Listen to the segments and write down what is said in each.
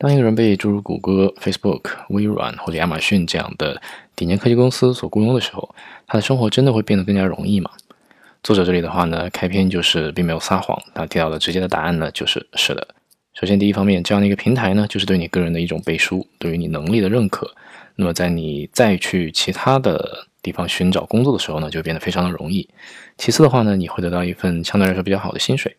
当一个人被诸如谷歌、Facebook、微软或者亚马逊这样的顶尖科技公司所雇佣的时候，他的生活真的会变得更加容易吗？作者这里的话呢，开篇就是并没有撒谎，他提到的直接的答案呢，就是是的。首先，第一方面，这样的一个平台呢，就是对你个人的一种背书，对于你能力的认可。那么，在你再去其他的地方寻找工作的时候呢，就变得非常的容易。其次的话呢，你会得到一份相对来说比较好的薪水。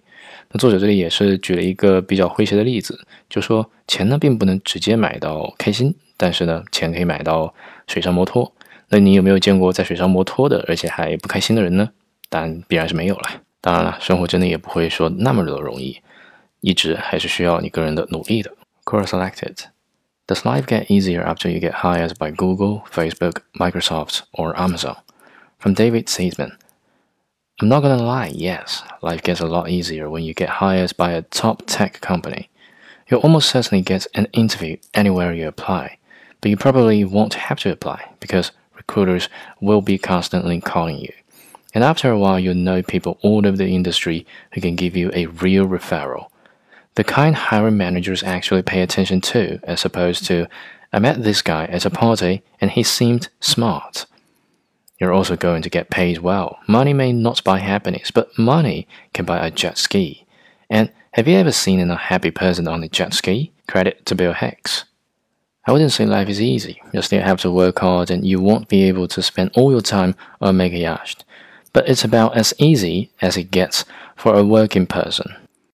那作者这里也是举了一个比较诙谐的例子，就说钱呢并不能直接买到开心，但是呢钱可以买到水上摩托。那你有没有见过在水上摩托的，而且还不开心的人呢？但必然是没有了。当然了，生活真的也不会说那么的容易，一直还是需要你个人的努力的。Core selected. Does life get easier after you get hired by Google, Facebook, Microsoft, or Amazon? From David Seidman. I'm not gonna lie, yes, life gets a lot easier when you get hired by a top tech company. You'll almost certainly get an interview anywhere you apply, but you probably won't have to apply because recruiters will be constantly calling you. And after a while, you'll know people all over the industry who can give you a real referral. The kind hiring managers actually pay attention to, as opposed to, I met this guy at a party and he seemed smart. You're also going to get paid well. Money may not buy happiness, but money can buy a jet ski. And have you ever seen an unhappy person on a jet ski? Credit to Bill Hicks. I wouldn't say life is easy. You still have to work hard and you won't be able to spend all your time on mega yacht. But it's about as easy as it gets for a working person.